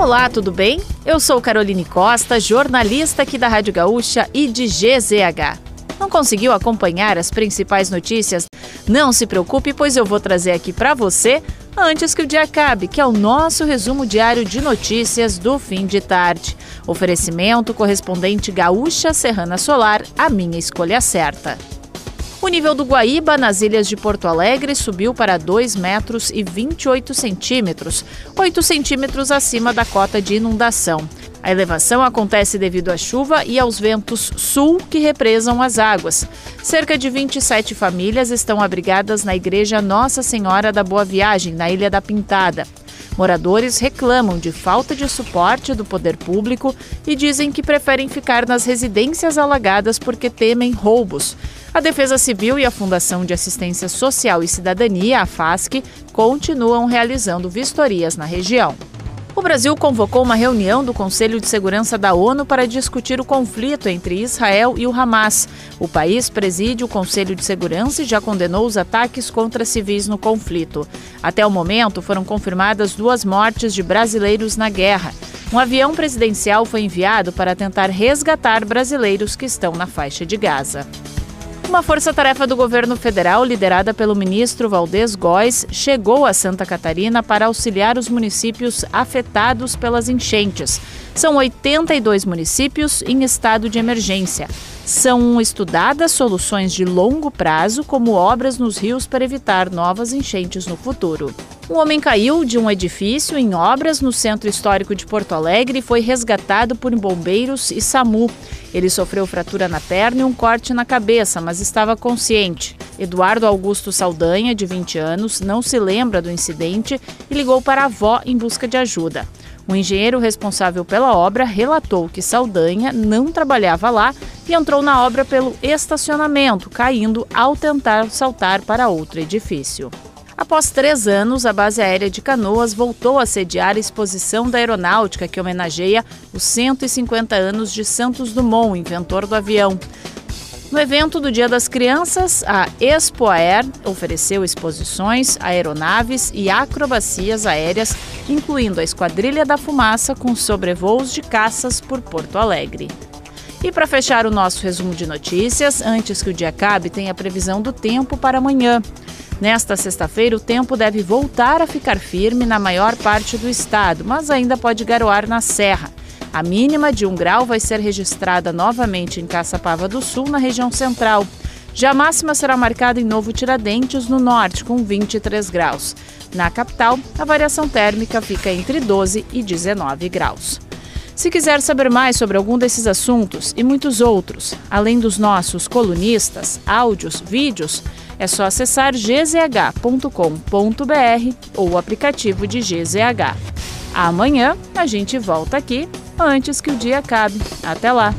Olá, tudo bem? Eu sou Caroline Costa, jornalista aqui da Rádio Gaúcha e de GZH. Não conseguiu acompanhar as principais notícias? Não se preocupe, pois eu vou trazer aqui para você antes que o dia acabe, que é o nosso resumo diário de notícias do fim de tarde. Oferecimento correspondente Gaúcha Serrana Solar, a minha escolha certa. O nível do Guaíba nas ilhas de Porto Alegre subiu para 2 metros e 28 centímetros, 8 centímetros acima da cota de inundação. A elevação acontece devido à chuva e aos ventos sul que represam as águas. Cerca de 27 famílias estão abrigadas na Igreja Nossa Senhora da Boa Viagem, na Ilha da Pintada. Moradores reclamam de falta de suporte do poder público e dizem que preferem ficar nas residências alagadas porque temem roubos. A Defesa Civil e a Fundação de Assistência Social e Cidadania, a FASC, continuam realizando vistorias na região. O Brasil convocou uma reunião do Conselho de Segurança da ONU para discutir o conflito entre Israel e o Hamas. O país preside o Conselho de Segurança e já condenou os ataques contra civis no conflito. Até o momento, foram confirmadas duas mortes de brasileiros na guerra. Um avião presidencial foi enviado para tentar resgatar brasileiros que estão na faixa de Gaza. Uma força-tarefa do governo federal, liderada pelo ministro Valdez Góes, chegou a Santa Catarina para auxiliar os municípios afetados pelas enchentes. São 82 municípios em estado de emergência. São estudadas soluções de longo prazo, como obras nos rios para evitar novas enchentes no futuro. Um homem caiu de um edifício em obras no centro histórico de Porto Alegre e foi resgatado por bombeiros e SAMU. Ele sofreu fratura na perna e um corte na cabeça, mas estava consciente. Eduardo Augusto Saldanha, de 20 anos, não se lembra do incidente e ligou para a avó em busca de ajuda. O engenheiro responsável pela obra relatou que Saldanha não trabalhava lá e entrou na obra pelo estacionamento, caindo ao tentar saltar para outro edifício. Após três anos, a base aérea de Canoas voltou a sediar a exposição da aeronáutica que homenageia os 150 anos de Santos Dumont, inventor do avião. No evento do Dia das Crianças, a Expo Air ofereceu exposições, aeronaves e acrobacias aéreas, incluindo a Esquadrilha da Fumaça com sobrevoos de caças por Porto Alegre. E para fechar o nosso resumo de notícias, antes que o dia acabe, tem a previsão do tempo para amanhã. Nesta sexta-feira, o tempo deve voltar a ficar firme na maior parte do estado, mas ainda pode garoar na serra. A mínima de 1 grau vai ser registrada novamente em Caçapava do Sul, na região central. Já a máxima será marcada em Novo Tiradentes, no norte, com 23 graus. Na capital, a variação térmica fica entre 12 e 19 graus. Se quiser saber mais sobre algum desses assuntos e muitos outros, além dos nossos colunistas, áudios, vídeos, é só acessar gzh.com.br ou o aplicativo de GZH. Amanhã a gente volta aqui antes que o dia acabe. Até lá!